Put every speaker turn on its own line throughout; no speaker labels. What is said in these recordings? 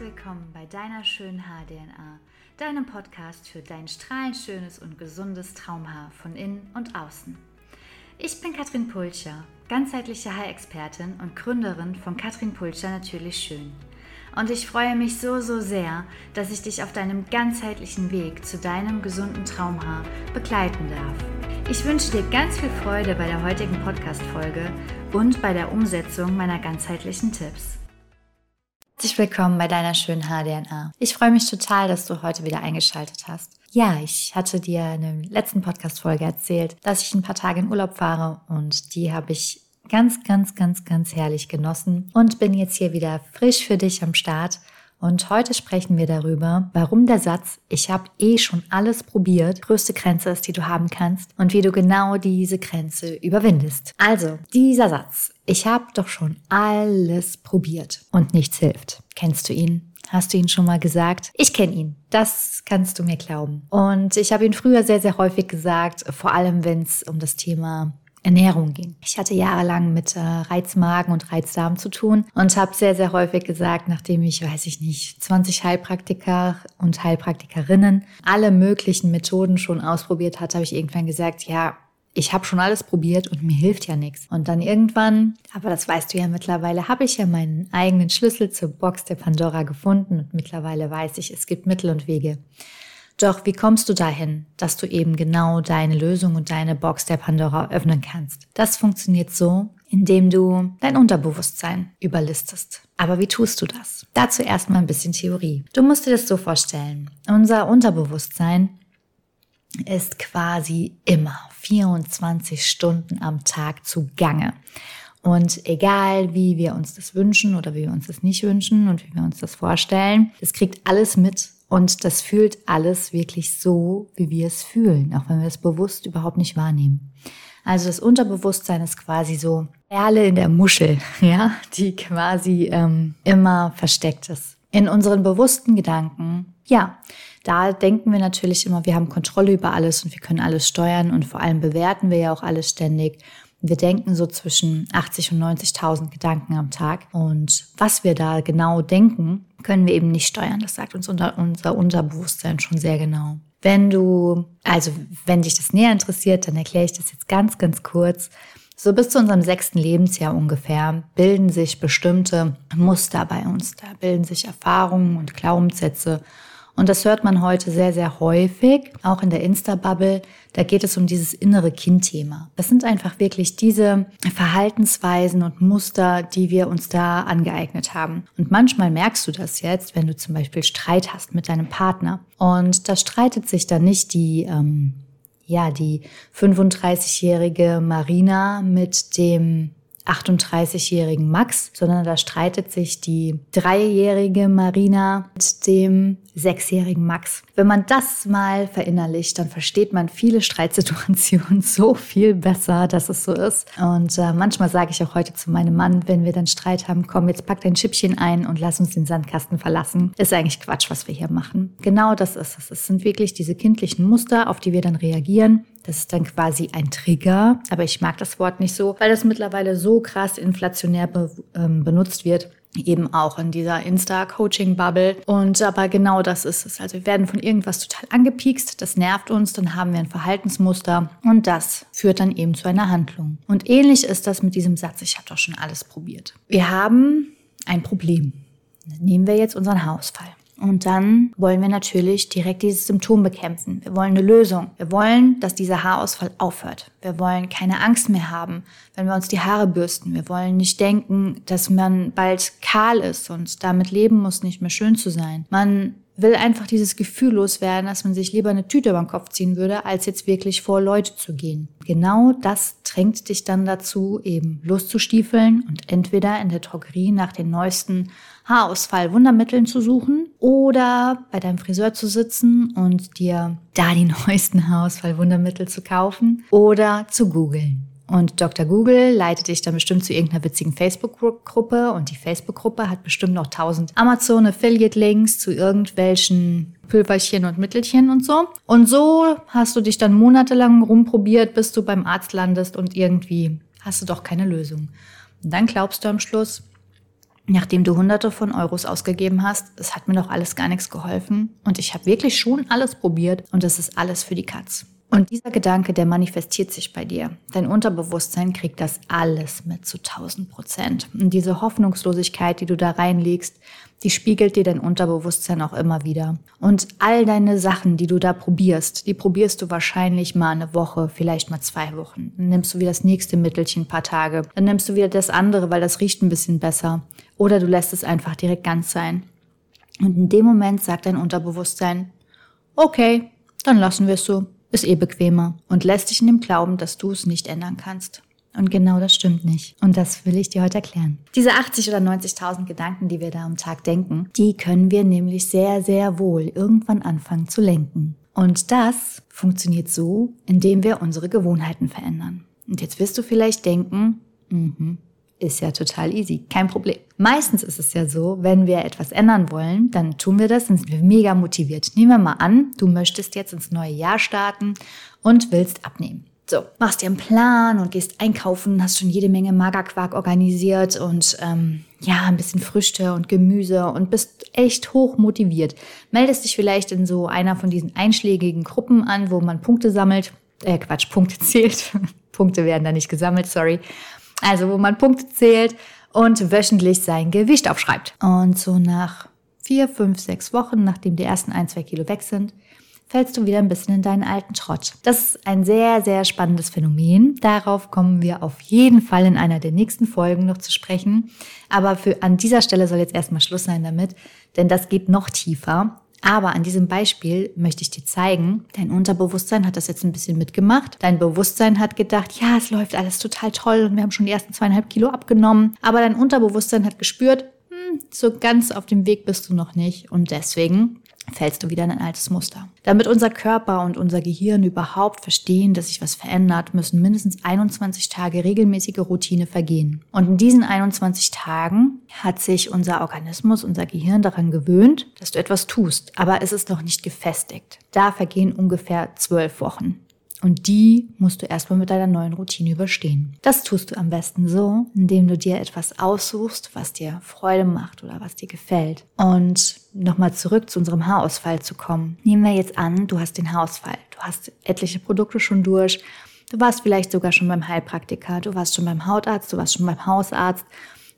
willkommen bei deiner schönen Haar-DNA, deinem Podcast für dein strahlend schönes und gesundes Traumhaar von innen und außen. Ich bin Katrin Pulcher, ganzheitliche Haarexpertin und Gründerin von Katrin Pulcher Natürlich Schön. Und ich freue mich so, so sehr, dass ich dich auf deinem ganzheitlichen Weg zu deinem gesunden Traumhaar begleiten darf. Ich wünsche dir ganz viel Freude bei der heutigen Podcast-Folge und bei der Umsetzung meiner ganzheitlichen Tipps. Herzlich willkommen bei deiner schönen HDNA. Ich freue mich total, dass du heute wieder eingeschaltet hast. Ja, ich hatte dir in der letzten Podcast-Folge erzählt, dass ich ein paar Tage in Urlaub fahre und die habe ich ganz, ganz, ganz, ganz herrlich genossen und bin jetzt hier wieder frisch für dich am Start und heute sprechen wir darüber, warum der Satz, ich habe eh schon alles probiert, größte Grenze ist, die du haben kannst und wie du genau diese Grenze überwindest. Also, dieser Satz, ich habe doch schon alles probiert und nichts hilft. Kennst du ihn? Hast du ihn schon mal gesagt? Ich kenne ihn. Das kannst du mir glauben. Und ich habe ihn früher sehr, sehr häufig gesagt, vor allem wenn es um das Thema Ernährung ging. Ich hatte jahrelang mit äh, Reizmagen und Reizdarm zu tun und habe sehr, sehr häufig gesagt, nachdem ich, weiß ich nicht, 20 Heilpraktiker und Heilpraktikerinnen alle möglichen Methoden schon ausprobiert hatte, habe ich irgendwann gesagt, ja, ich habe schon alles probiert und mir hilft ja nichts. Und dann irgendwann, aber das weißt du ja mittlerweile, habe ich ja meinen eigenen Schlüssel zur Box der Pandora gefunden und mittlerweile weiß ich, es gibt Mittel und Wege. Doch wie kommst du dahin, dass du eben genau deine Lösung und deine Box der Pandora öffnen kannst? Das funktioniert so, indem du dein Unterbewusstsein überlistest. Aber wie tust du das? Dazu erstmal ein bisschen Theorie. Du musst dir das so vorstellen. Unser Unterbewusstsein ist quasi immer 24 Stunden am Tag zugange. Und egal, wie wir uns das wünschen oder wie wir uns das nicht wünschen und wie wir uns das vorstellen, es kriegt alles mit und das fühlt alles wirklich so, wie wir es fühlen, auch wenn wir es bewusst überhaupt nicht wahrnehmen. Also das Unterbewusstsein ist quasi so Perle in der Muschel, ja, die quasi ähm, immer versteckt ist. In unseren bewussten Gedanken, ja, da denken wir natürlich immer, wir haben Kontrolle über alles und wir können alles steuern und vor allem bewerten wir ja auch alles ständig. Wir denken so zwischen 80 und 90.000 Gedanken am Tag. Und was wir da genau denken, können wir eben nicht steuern. Das sagt uns unser, unser Unterbewusstsein schon sehr genau. Wenn du, also wenn dich das näher interessiert, dann erkläre ich das jetzt ganz, ganz kurz. So bis zu unserem sechsten Lebensjahr ungefähr bilden sich bestimmte Muster bei uns. Da bilden sich Erfahrungen und Glaubenssätze und das hört man heute sehr, sehr häufig, auch in der Insta-Bubble. Da geht es um dieses innere Kind-Thema. Das sind einfach wirklich diese Verhaltensweisen und Muster, die wir uns da angeeignet haben. Und manchmal merkst du das jetzt, wenn du zum Beispiel Streit hast mit deinem Partner. Und da streitet sich dann nicht die, ähm, ja, die 35-jährige Marina mit dem 38-jährigen Max, sondern da streitet sich die dreijährige Marina mit dem sechsjährigen Max. Wenn man das mal verinnerlicht, dann versteht man viele Streitsituationen so viel besser, dass es so ist. Und äh, manchmal sage ich auch heute zu meinem Mann, wenn wir dann Streit haben, komm, jetzt pack dein Schippchen ein und lass uns den Sandkasten verlassen. Ist eigentlich Quatsch, was wir hier machen. Genau das ist es. Es sind wirklich diese kindlichen Muster, auf die wir dann reagieren. Das ist dann quasi ein Trigger, aber ich mag das Wort nicht so, weil das mittlerweile so krass inflationär be ähm, benutzt wird eben auch in dieser Insta-Coaching-Bubble. Und aber genau das ist es. Also wir werden von irgendwas total angepiekst, das nervt uns, dann haben wir ein Verhaltensmuster und das führt dann eben zu einer Handlung. Und ähnlich ist das mit diesem Satz, ich habe doch schon alles probiert. Wir haben ein Problem. Nehmen wir jetzt unseren Haarausfall. Und dann wollen wir natürlich direkt dieses Symptom bekämpfen. Wir wollen eine Lösung. Wir wollen, dass dieser Haarausfall aufhört. Wir wollen keine Angst mehr haben, wenn wir uns die Haare bürsten. Wir wollen nicht denken, dass man bald kahl ist und damit leben muss, nicht mehr schön zu sein. Man will einfach dieses Gefühl loswerden, dass man sich lieber eine Tüte über den Kopf ziehen würde, als jetzt wirklich vor Leute zu gehen. Genau das drängt dich dann dazu, eben loszustiefeln und entweder in der Drogerie nach den neuesten Haarausfall-Wundermitteln zu suchen oder bei deinem Friseur zu sitzen und dir da die neuesten Haarausfall-Wundermittel zu kaufen oder zu googeln. Und Dr. Google leitet dich dann bestimmt zu irgendeiner witzigen Facebook-Gruppe und die Facebook-Gruppe hat bestimmt noch tausend Amazon Affiliate-Links zu irgendwelchen Pülverchen und Mittelchen und so. Und so hast du dich dann monatelang rumprobiert, bis du beim Arzt landest und irgendwie hast du doch keine Lösung. Und dann glaubst du am Schluss, nachdem du hunderte von Euros ausgegeben hast, es hat mir doch alles gar nichts geholfen und ich habe wirklich schon alles probiert und das ist alles für die Katz. Und dieser Gedanke, der manifestiert sich bei dir. Dein Unterbewusstsein kriegt das alles mit zu 1000 Prozent. Und diese Hoffnungslosigkeit, die du da reinlegst, die spiegelt dir dein Unterbewusstsein auch immer wieder. Und all deine Sachen, die du da probierst, die probierst du wahrscheinlich mal eine Woche, vielleicht mal zwei Wochen. Dann nimmst du wieder das nächste Mittelchen ein paar Tage. Dann nimmst du wieder das andere, weil das riecht ein bisschen besser. Oder du lässt es einfach direkt ganz sein. Und in dem Moment sagt dein Unterbewusstsein, okay, dann lassen wir es so ist eh bequemer und lässt dich in dem Glauben, dass du es nicht ändern kannst. Und genau das stimmt nicht. Und das will ich dir heute erklären. Diese 80 oder 90.000 Gedanken, die wir da am Tag denken, die können wir nämlich sehr, sehr wohl irgendwann anfangen zu lenken. Und das funktioniert so, indem wir unsere Gewohnheiten verändern. Und jetzt wirst du vielleicht denken, mhm, ist ja total easy, kein Problem. Meistens ist es ja so, wenn wir etwas ändern wollen, dann tun wir das, dann sind wir mega motiviert. Nehmen wir mal an, du möchtest jetzt ins neue Jahr starten und willst abnehmen. So, machst dir einen Plan und gehst einkaufen, hast schon jede Menge Magerquark organisiert und ähm, ja, ein bisschen Früchte und Gemüse und bist echt hoch motiviert. Meldest dich vielleicht in so einer von diesen einschlägigen Gruppen an, wo man Punkte sammelt. Äh, Quatsch, Punkte zählt. Punkte werden da nicht gesammelt, sorry. Also wo man Punkte zählt und wöchentlich sein Gewicht aufschreibt. Und so nach vier, fünf, sechs Wochen, nachdem die ersten ein, zwei Kilo weg sind, fällst du wieder ein bisschen in deinen alten Schrott. Das ist ein sehr, sehr spannendes Phänomen. Darauf kommen wir auf jeden Fall in einer der nächsten Folgen noch zu sprechen. Aber für, an dieser Stelle soll jetzt erstmal Schluss sein damit, denn das geht noch tiefer. Aber an diesem Beispiel möchte ich dir zeigen, dein Unterbewusstsein hat das jetzt ein bisschen mitgemacht. Dein Bewusstsein hat gedacht, ja, es läuft alles total toll und wir haben schon die ersten zweieinhalb Kilo abgenommen. Aber dein Unterbewusstsein hat gespürt, hm, so ganz auf dem Weg bist du noch nicht. Und deswegen fällst du wieder in ein altes Muster. Damit unser Körper und unser Gehirn überhaupt verstehen, dass sich was verändert, müssen mindestens 21 Tage regelmäßige Routine vergehen. Und in diesen 21 Tagen hat sich unser Organismus, unser Gehirn daran gewöhnt, dass du etwas tust, aber es ist noch nicht gefestigt. Da vergehen ungefähr zwölf Wochen. Und die musst du erstmal mit deiner neuen Routine überstehen. Das tust du am besten so, indem du dir etwas aussuchst, was dir Freude macht oder was dir gefällt. Und nochmal zurück zu unserem Haarausfall zu kommen. Nehmen wir jetzt an, du hast den Haarausfall. Du hast etliche Produkte schon durch. Du warst vielleicht sogar schon beim Heilpraktiker. Du warst schon beim Hautarzt. Du warst schon beim Hausarzt.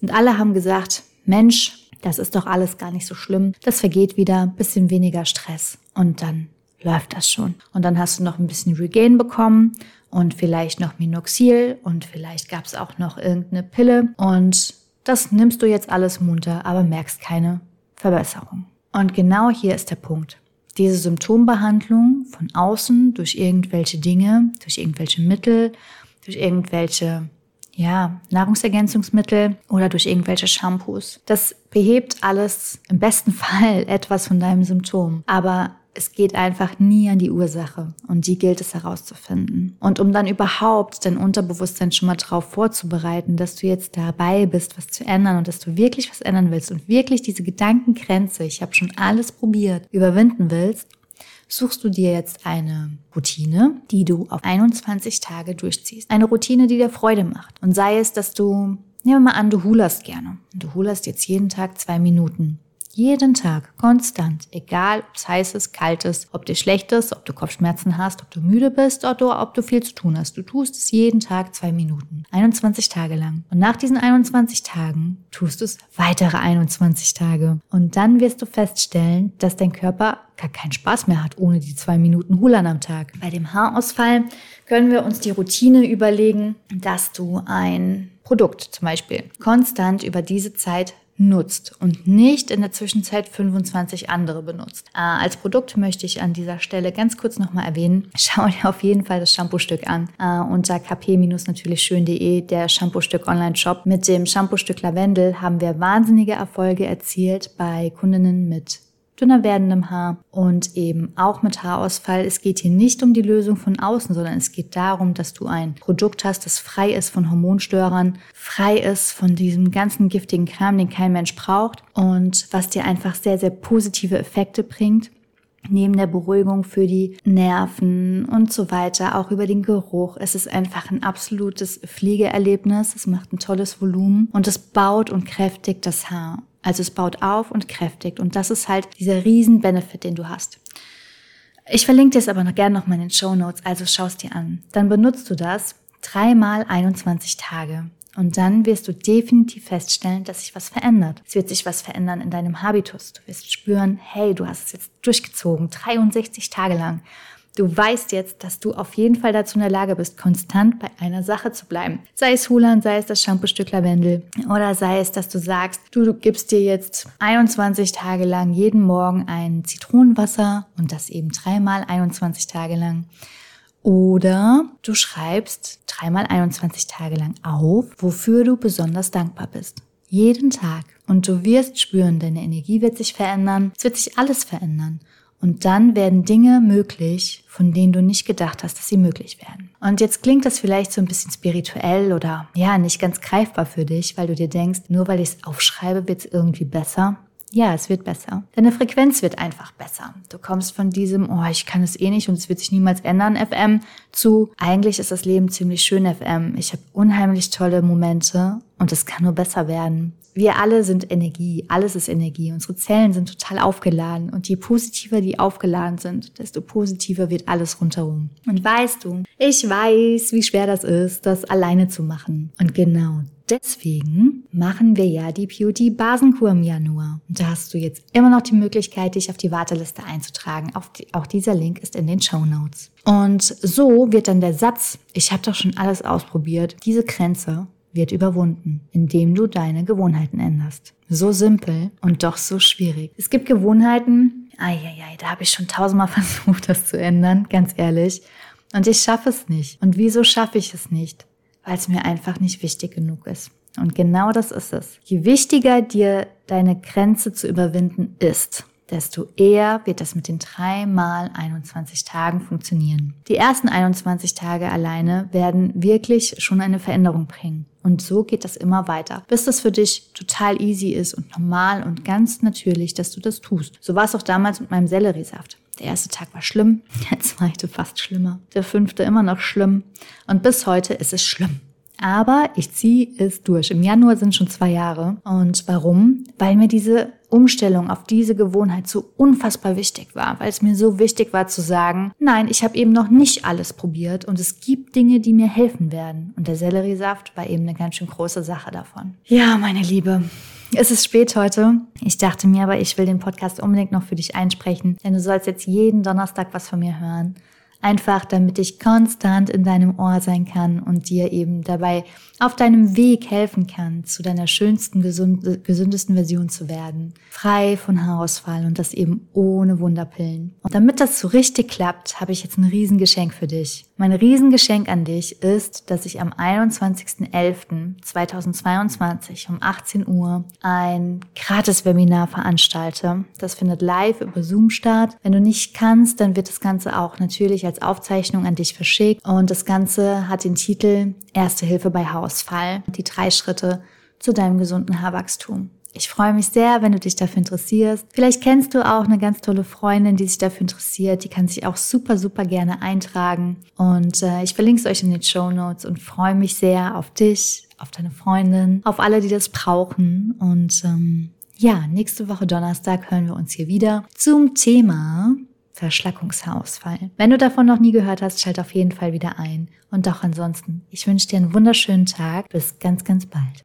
Und alle haben gesagt, Mensch, das ist doch alles gar nicht so schlimm. Das vergeht wieder, bisschen weniger Stress. Und dann läuft das schon. Und dann hast du noch ein bisschen Regain bekommen und vielleicht noch Minoxil und vielleicht gab es auch noch irgendeine Pille. Und das nimmst du jetzt alles munter, aber merkst keine Verbesserung. Und genau hier ist der Punkt. Diese Symptombehandlung von außen durch irgendwelche Dinge, durch irgendwelche Mittel, durch irgendwelche ja, Nahrungsergänzungsmittel oder durch irgendwelche Shampoos. Das behebt alles im besten Fall etwas von deinem Symptom. Aber es geht einfach nie an die Ursache und die gilt es herauszufinden. Und um dann überhaupt dein Unterbewusstsein schon mal darauf vorzubereiten, dass du jetzt dabei bist, was zu ändern und dass du wirklich was ändern willst und wirklich diese Gedankengrenze, ich habe schon alles probiert, überwinden willst, suchst du dir jetzt eine Routine, die du auf 21 Tage durchziehst. Eine Routine, die dir Freude macht. Und sei es, dass du, nehmen wir mal an, du hulerst gerne. Du hulerst jetzt jeden Tag zwei Minuten. Jeden Tag, konstant, egal ob es heiß ist, kalt ist, ob dir schlecht ist, ob du Kopfschmerzen hast, ob du müde bist oder ob du viel zu tun hast. Du tust es jeden Tag zwei Minuten, 21 Tage lang. Und nach diesen 21 Tagen tust du es weitere 21 Tage. Und dann wirst du feststellen, dass dein Körper gar keinen Spaß mehr hat ohne die zwei Minuten Hulern am Tag. Bei dem Haarausfall können wir uns die Routine überlegen, dass du ein Produkt zum Beispiel konstant über diese Zeit nutzt und nicht in der Zwischenzeit 25 andere benutzt. Äh, als Produkt möchte ich an dieser Stelle ganz kurz nochmal erwähnen, schau dir auf jeden Fall das Shampoo-Stück an äh, unter kp-natürlich schön.de, der Shampoo-Stück Online-Shop. Mit dem Shampoo-Stück Lavendel haben wir wahnsinnige Erfolge erzielt bei Kundinnen mit dünner werdendem Haar und eben auch mit Haarausfall. Es geht hier nicht um die Lösung von außen, sondern es geht darum, dass du ein Produkt hast, das frei ist von Hormonstörern, frei ist von diesem ganzen giftigen Kram, den kein Mensch braucht und was dir einfach sehr, sehr positive Effekte bringt. neben der Beruhigung für die Nerven und so weiter, auch über den Geruch. Es ist einfach ein absolutes Fliegeerlebnis. Es macht ein tolles Volumen und es baut und kräftigt das Haar. Also es baut auf und kräftigt und das ist halt dieser riesen Benefit, den du hast. Ich verlinke dir es aber noch gerne noch mal in den Show Notes, also schau es dir an. Dann benutzt du das dreimal 21 Tage. Und dann wirst du definitiv feststellen, dass sich was verändert. Es wird sich was verändern in deinem Habitus. Du wirst spüren, hey, du hast es jetzt durchgezogen, 63 Tage lang. Du weißt jetzt, dass du auf jeden Fall dazu in der Lage bist, konstant bei einer Sache zu bleiben. Sei es Hulan, sei es das Shampoo-Stück Lavendel oder sei es, dass du sagst, du, du gibst dir jetzt 21 Tage lang jeden Morgen ein Zitronenwasser und das eben dreimal 21 Tage lang. Oder du schreibst dreimal 21 Tage lang auf, wofür du besonders dankbar bist. Jeden Tag. Und du wirst spüren, deine Energie wird sich verändern. Es wird sich alles verändern. Und dann werden Dinge möglich, von denen du nicht gedacht hast, dass sie möglich werden. Und jetzt klingt das vielleicht so ein bisschen spirituell oder ja, nicht ganz greifbar für dich, weil du dir denkst, nur weil ich es aufschreibe, wird es irgendwie besser. Ja, es wird besser. Deine Frequenz wird einfach besser. Du kommst von diesem, oh, ich kann es eh nicht und es wird sich niemals ändern, FM, zu, eigentlich ist das Leben ziemlich schön, FM. Ich habe unheimlich tolle Momente und es kann nur besser werden. Wir alle sind Energie, alles ist Energie. Unsere Zellen sind total aufgeladen und je positiver die aufgeladen sind, desto positiver wird alles rundherum. Und weißt du, ich weiß, wie schwer das ist, das alleine zu machen. Und genau deswegen machen wir ja die Beauty Basenkur im Januar. Und da hast du jetzt immer noch die Möglichkeit, dich auf die Warteliste einzutragen. Auch, die, auch dieser Link ist in den Show Notes. Und so wird dann der Satz, ich habe doch schon alles ausprobiert, diese Grenze wird überwunden, indem du deine Gewohnheiten änderst. So simpel und doch so schwierig. Es gibt Gewohnheiten, ai, da habe ich schon tausendmal versucht, das zu ändern, ganz ehrlich. Und ich schaffe es nicht. Und wieso schaffe ich es nicht? Weil es mir einfach nicht wichtig genug ist. Und genau das ist es. Je wichtiger dir deine Grenze zu überwinden ist, desto eher wird das mit den drei mal 21 Tagen funktionieren. Die ersten 21 Tage alleine werden wirklich schon eine Veränderung bringen. Und so geht das immer weiter, bis das für dich total easy ist und normal und ganz natürlich, dass du das tust. So war es auch damals mit meinem Selleriesaft. Der erste Tag war schlimm, der zweite fast schlimmer, der fünfte immer noch schlimm und bis heute ist es schlimm. Aber ich ziehe es durch. Im Januar sind schon zwei Jahre. Und warum? Weil mir diese Umstellung auf diese Gewohnheit so unfassbar wichtig war, weil es mir so wichtig war zu sagen, nein, ich habe eben noch nicht alles probiert und es gibt Dinge, die mir helfen werden. Und der Selleriesaft war eben eine ganz schön große Sache davon. Ja, meine Liebe. Es ist spät heute. Ich dachte mir aber, ich will den Podcast unbedingt noch für dich einsprechen, denn du sollst jetzt jeden Donnerstag was von mir hören. Einfach damit ich konstant in deinem Ohr sein kann und dir eben dabei auf deinem Weg helfen kann, zu deiner schönsten, gesund, gesündesten Version zu werden. Frei von Haarausfall und das eben ohne Wunderpillen. Und damit das so richtig klappt, habe ich jetzt ein Riesengeschenk für dich. Mein Riesengeschenk an dich ist, dass ich am 21.11.2022 um 18 Uhr ein Gratis-Webinar veranstalte. Das findet live über Zoom statt. Wenn du nicht kannst, dann wird das Ganze auch natürlich als Aufzeichnung an dich verschickt. Und das Ganze hat den Titel Erste Hilfe bei Haarausfall. Die drei Schritte zu deinem gesunden Haarwachstum. Ich freue mich sehr, wenn du dich dafür interessierst. Vielleicht kennst du auch eine ganz tolle Freundin, die sich dafür interessiert. Die kann sich auch super, super gerne eintragen. Und äh, ich verlinke es euch in den Show Notes und freue mich sehr auf dich, auf deine Freundin, auf alle, die das brauchen. Und ähm, ja, nächste Woche Donnerstag hören wir uns hier wieder zum Thema Verschlackungshaarausfall. Wenn du davon noch nie gehört hast, schalt auf jeden Fall wieder ein. Und doch ansonsten, ich wünsche dir einen wunderschönen Tag. Bis ganz, ganz bald.